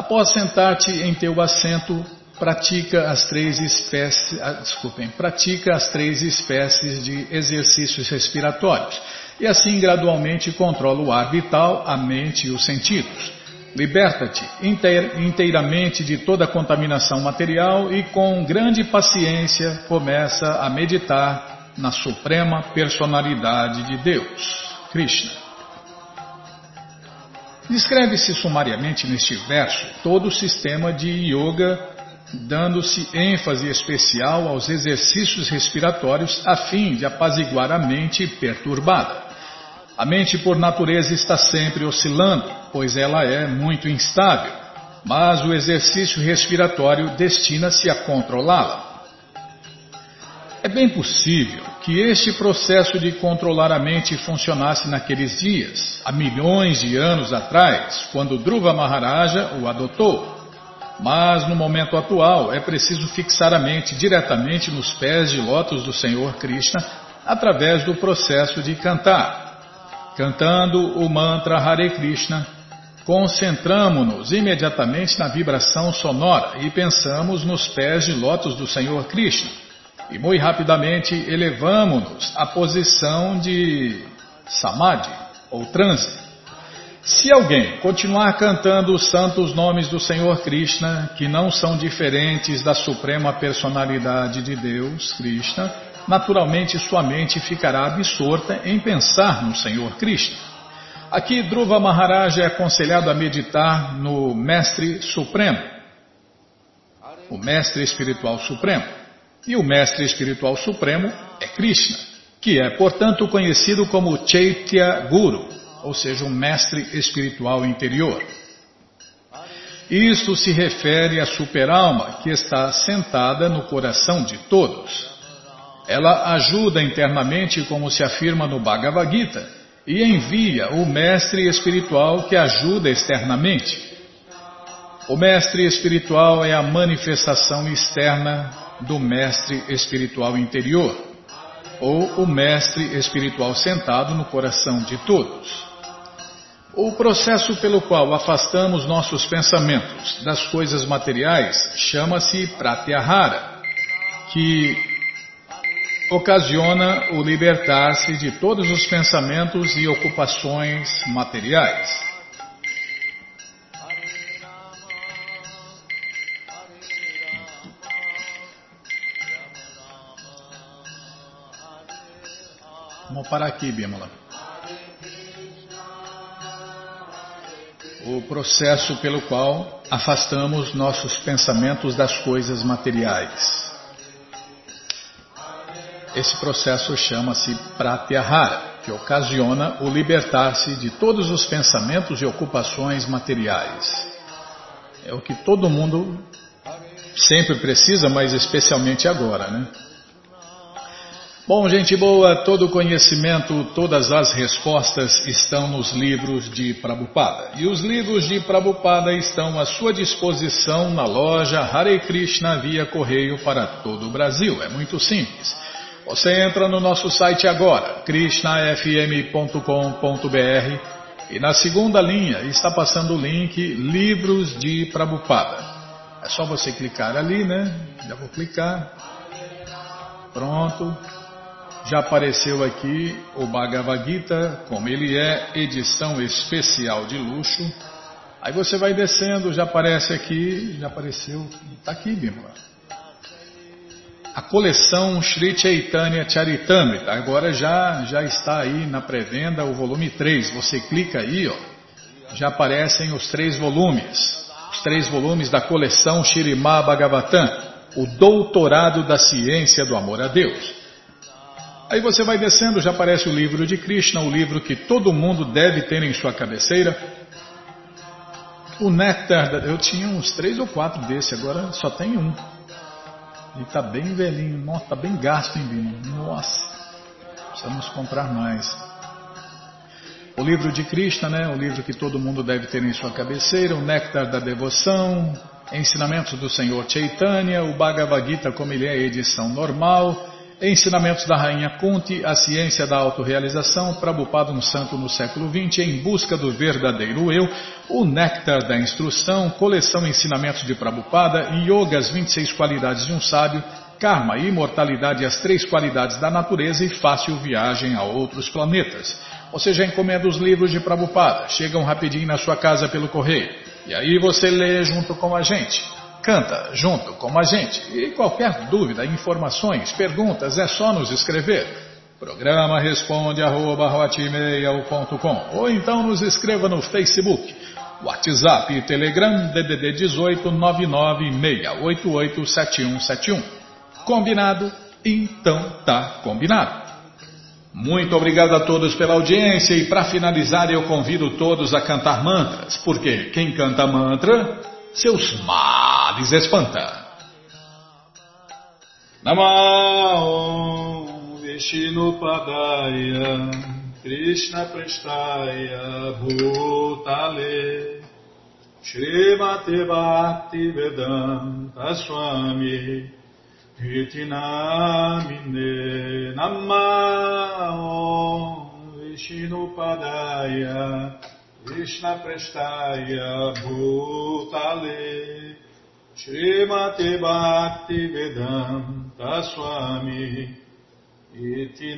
Após sentar-te em teu assento, pratica as três espécies, ah, desculpem, pratica as três espécies de exercícios respiratórios e assim gradualmente controla o ar vital, a mente e os sentidos. Liberta-te inteiramente de toda contaminação material e com grande paciência começa a meditar na suprema personalidade de Deus, Krishna. Descreve-se sumariamente neste verso todo o sistema de yoga dando-se ênfase especial aos exercícios respiratórios a fim de apaziguar a mente perturbada. A mente, por natureza, está sempre oscilando, pois ela é muito instável, mas o exercício respiratório destina-se a controlá-la. É bem possível que este processo de controlar a mente funcionasse naqueles dias, há milhões de anos atrás, quando Dhruva Maharaja o adotou. Mas no momento atual é preciso fixar a mente diretamente nos pés de lótus do Senhor Krishna através do processo de cantar. Cantando o mantra Hare Krishna, concentramos-nos imediatamente na vibração sonora e pensamos nos pés de lótus do Senhor Krishna. E muito rapidamente elevamos-nos à posição de samadhi ou transe. Se alguém continuar cantando os santos nomes do Senhor Krishna, que não são diferentes da suprema personalidade de Deus, Krishna, naturalmente sua mente ficará absorta em pensar no Senhor Krishna. Aqui Dhruva Maharaj é aconselhado a meditar no Mestre Supremo, o Mestre Espiritual Supremo. E o Mestre Espiritual Supremo é Krishna, que é, portanto, conhecido como Chaitya Guru ou seja, um mestre espiritual interior. Isto se refere à superalma que está sentada no coração de todos. Ela ajuda internamente, como se afirma no Bhagavad Gita, e envia o mestre espiritual que ajuda externamente. O mestre espiritual é a manifestação externa do mestre espiritual interior, ou o mestre espiritual sentado no coração de todos. O processo pelo qual afastamos nossos pensamentos das coisas materiais chama-se pratyahara, que ocasiona o libertar-se de todos os pensamentos e ocupações materiais. Vamos parar aqui, Bimala. o processo pelo qual afastamos nossos pensamentos das coisas materiais. Esse processo chama-se pratyahara, que ocasiona o libertar-se de todos os pensamentos e ocupações materiais. É o que todo mundo sempre precisa, mas especialmente agora, né? Bom, gente boa, todo conhecimento, todas as respostas estão nos livros de Prabhupada. E os livros de Prabhupada estão à sua disposição na loja Hare Krishna via correio para todo o Brasil. É muito simples. Você entra no nosso site agora, krishnafm.com.br e na segunda linha está passando o link Livros de Prabhupada. É só você clicar ali, né? Já vou clicar. Pronto já apareceu aqui o Bhagavad Gita, como ele é, edição especial de luxo. Aí você vai descendo, já aparece aqui, já apareceu, está aqui, Bimala. A coleção Sri Chaitanya Charitamrita, agora já, já está aí na pré-venda o volume 3. Você clica aí, ó, já aparecem os três volumes. Os três volumes da coleção Shirimá Bhagavatam, o doutorado da ciência do amor a Deus. Aí você vai descendo, já aparece o livro de Krishna, o livro que todo mundo deve ter em sua cabeceira. O néctar, eu tinha uns três ou quatro desse, agora só tem um. E está bem velhinho, nossa, está bem gasto em vinho. Nossa, precisamos comprar mais. O livro de Krishna, né, o livro que todo mundo deve ter em sua cabeceira, o Néctar da Devoção, Ensinamentos do Senhor Chaitanya, o Bhagavad Gita como ele é, edição normal, Ensinamentos da Rainha Kunti, a ciência da autorrealização, Prabhupada um santo no século XX, em busca do verdadeiro eu, o néctar da instrução, coleção Ensinamentos de Prabhupada, Yoga, as 26 qualidades de um sábio, Karma, imortalidade, as três qualidades da natureza e fácil viagem a outros planetas. Você já encomenda os livros de Prabhupada, chegam rapidinho na sua casa pelo correio. E aí você lê junto com a gente. Canta junto com a gente. E qualquer dúvida, informações, perguntas, é só nos escrever. Programa responde arroba, ou então nos escreva no Facebook, WhatsApp e Telegram DDD 18 996887171. Combinado? Então tá combinado. Muito obrigado a todos pela audiência e para finalizar eu convido todos a cantar mantras, porque quem canta mantra seus males espanta. Namah Vishnu Padaya Krishna Prestaya Bhutale Srimati Bhakti Vedanta Swami Hitinamine Namah Vishnu Padaya Krishna Prestaya Bhutale Srimati Bhakti Vedanta Swami Iti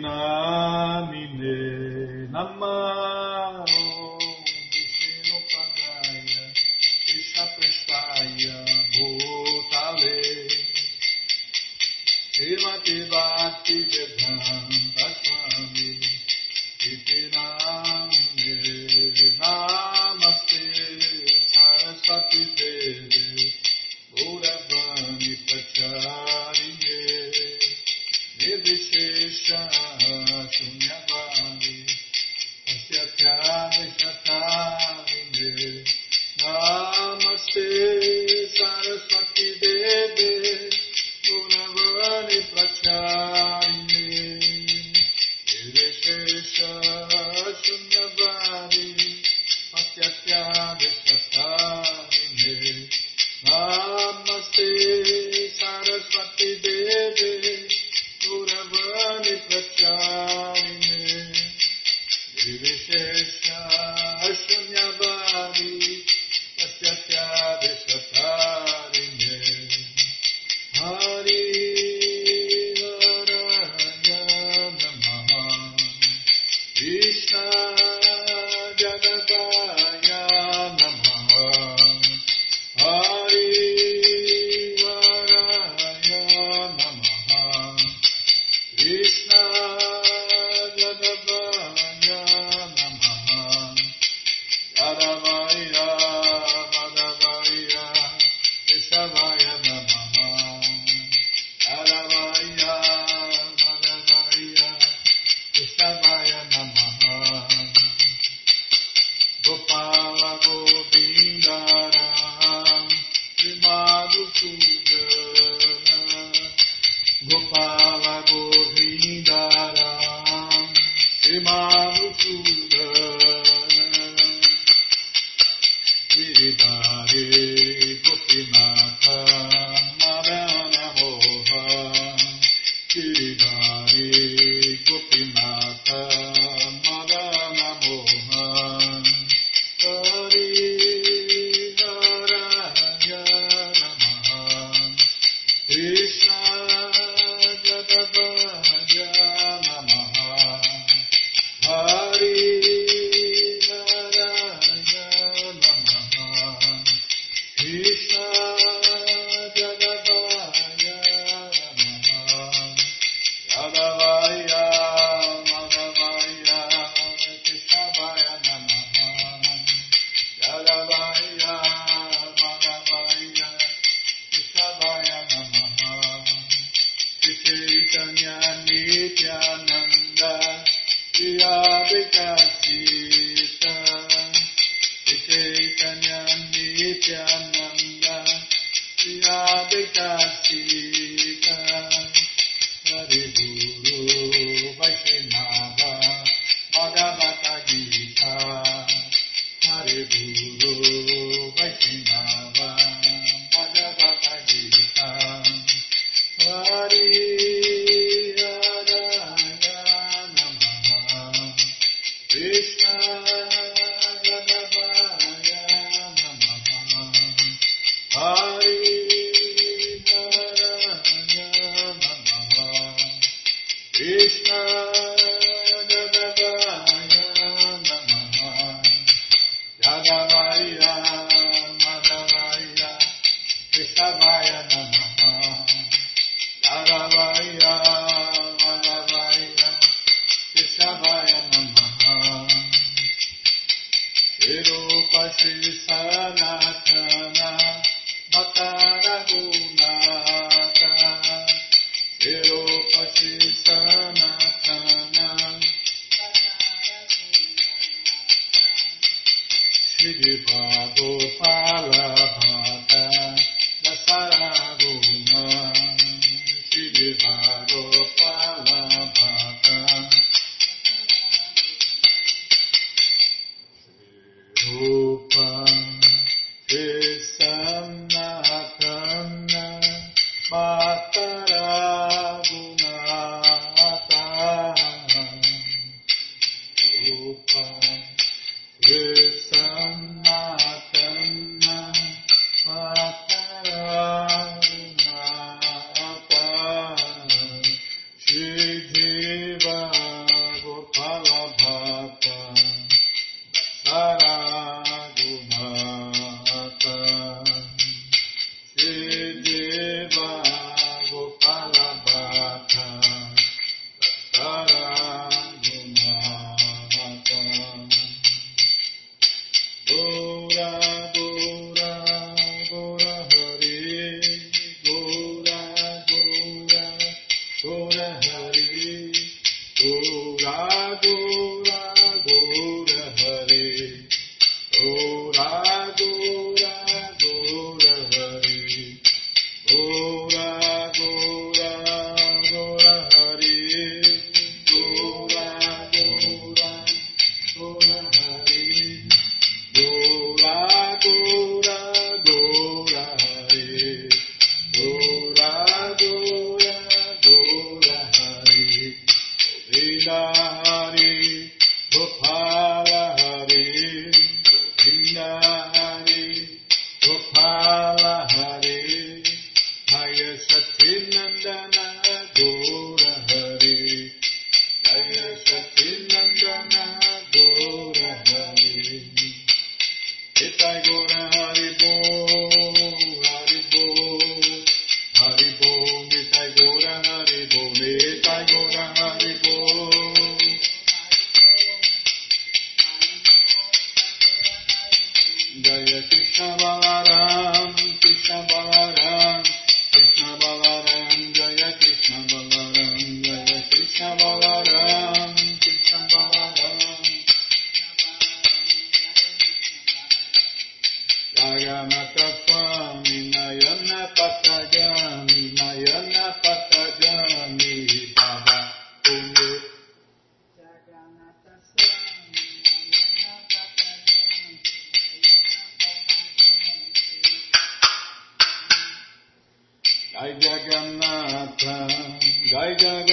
Jai Jai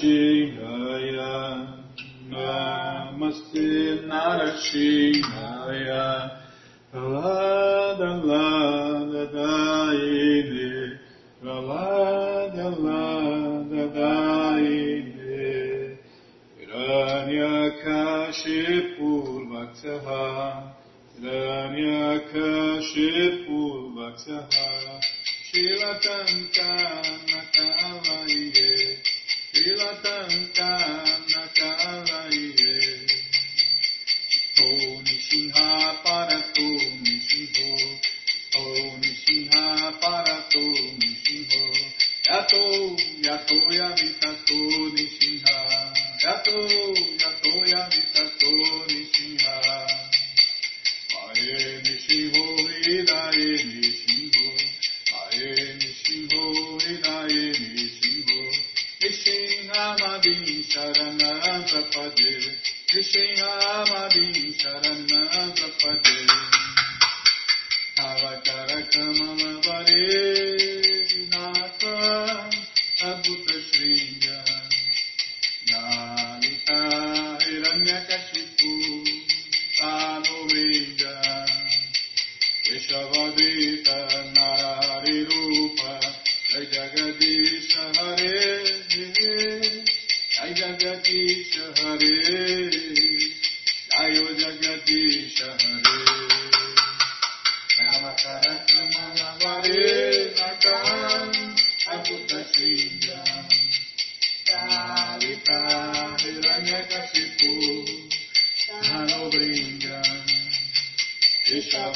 she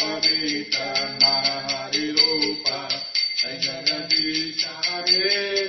Bhavita Mahari Rupa Sajjana Vishare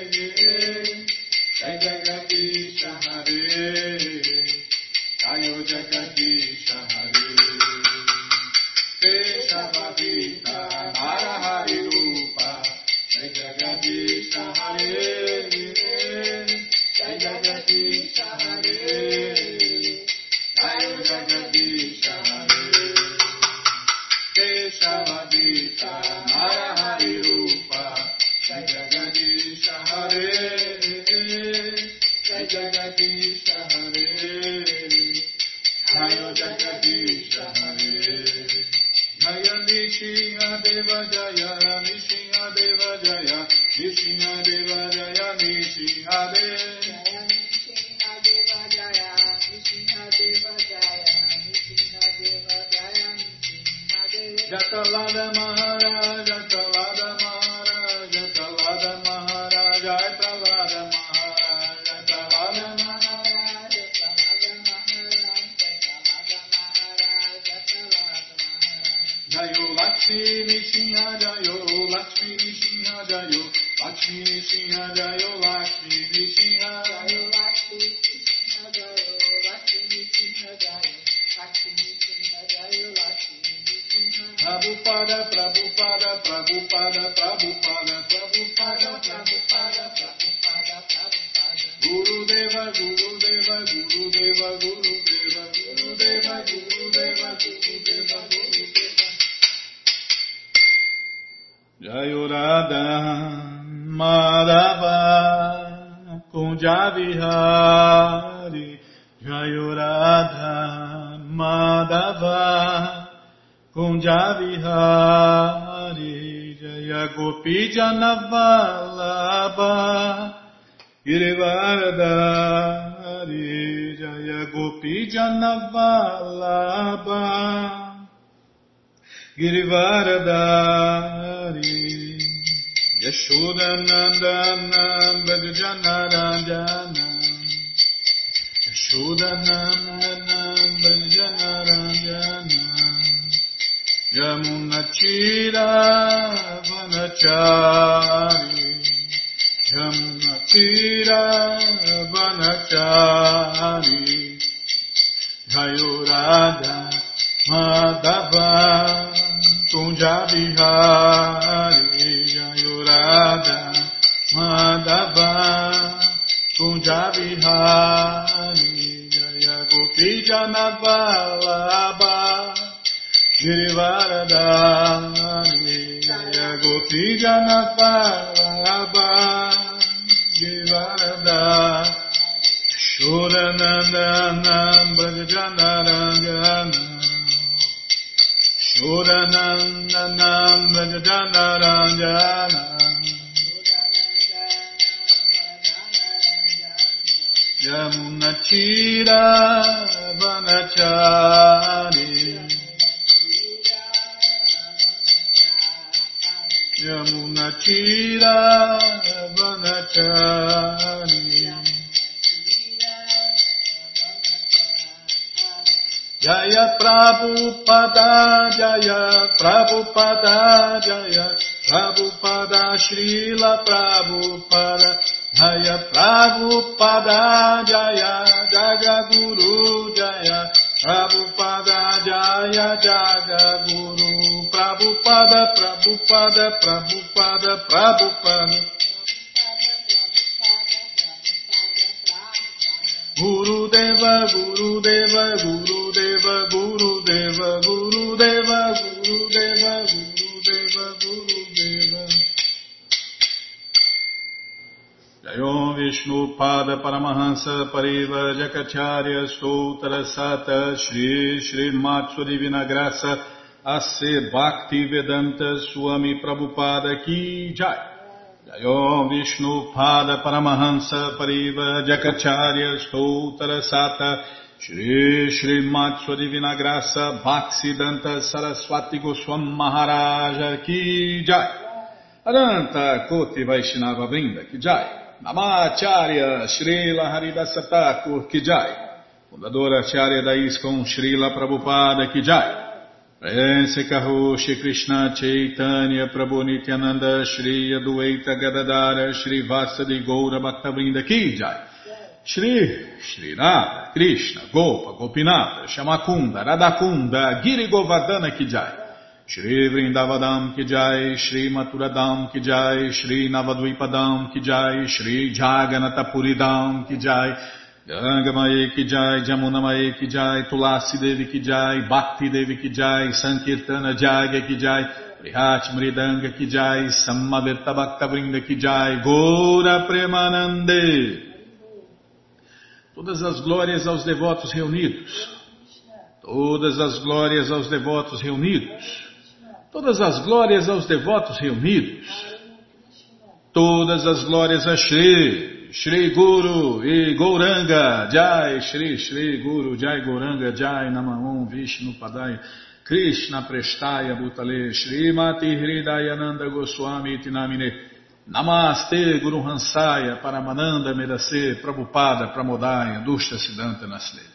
Vallabha Girivardhari Jaya Gopi Jana Vallabha Girivardhari Yashodanandana Bhajana Ranjana Yashodanandana Bhajana Ranjana Yamatiravanacharini Jayurada Madhava Kunjabihari Jayurada Madhava Kunjabihari Jayagopi Gopi Janabala Girivara Gopi Ganapalaba Givarada Shuranandana Brajanaranjana Shuranandana Brajanaranjana Yamunachira Vanachari. Yamunatira Vanachari Jaya Prabhupada Jaya Prabhupada Jaya Prabhupada Srila Prabhupada Jaya Prabhupada Jaga Guru Jaya Prabhupada Jaga Guru. Prabhupada, Prabhupada, Prabhupada, Prabhupada. Guru Deva, Guru Deva, Guru Deva, Guru Deva, Guru Deva, Guru Deva, Guru Deva, Guru Deva. Jayom Vishnu Pada Paramahansa Pariva Jakacharya Stotra Sata Shri Shri Matsu Graça Asse Bhakti Vedanta Swami Prabhupada Ki Jai Jayo Vishnu Pada Paramahansa Pariva Jakacharya Stotara Sata Shri Shri Matsu Divina Graça Bhakti Danta Saraswati Goswam Maharaja Ki Jai Adanta Koti Vaishnava brinda Ki Jai Namacharya Shri Laharidasa Thakur Ki Jai Fundadora Acharya Daiskon Shri La Prabhupada Ki Jai Prense Kaho Shri Krishna Chaitanya Prabhu Nityananda Shri Adueita Gadadara Shri Vasadi Goura Bhaktavrinda Ki Jai. Shri Shri Radha Krishna Gopa Gopinata Shamakunda Radakunda Giri Govardhana Ki Jai. Shri Vrindavadam Ki Jai Shri Maturadam Ki Jai Shri Navadvipadam Ki Jai Shri Jaganatapuridam Ki Ganga Mae Ki Jai, Jamuna Mae Ki Jai, Tulasi Devi Ki Jai, Bhakti Devi Ki Jai, Sankirtana Jagya Ki Jai, Prihat Mridanga Ki Jai, Samaveta Bhakta Vrinda Ki Jai, Gora Premanande. Todas as glórias aos devotos reunidos. Todas as glórias aos devotos reunidos. Todas as glórias aos devotos reunidos. Todas as glórias a Shri, Shri Guru e Gouranga, Jai, Shri Shri Guru, Jai Gouranga, Jai Namahum, Vishnu Padaya, Krishna Prestaya Bhutale, Shri Mati Hridayananda Goswami Tinamine, Namaste Guru Hansaya Paramananda Medase Prabhupada Pramodaya Dushya Siddhanta Nasle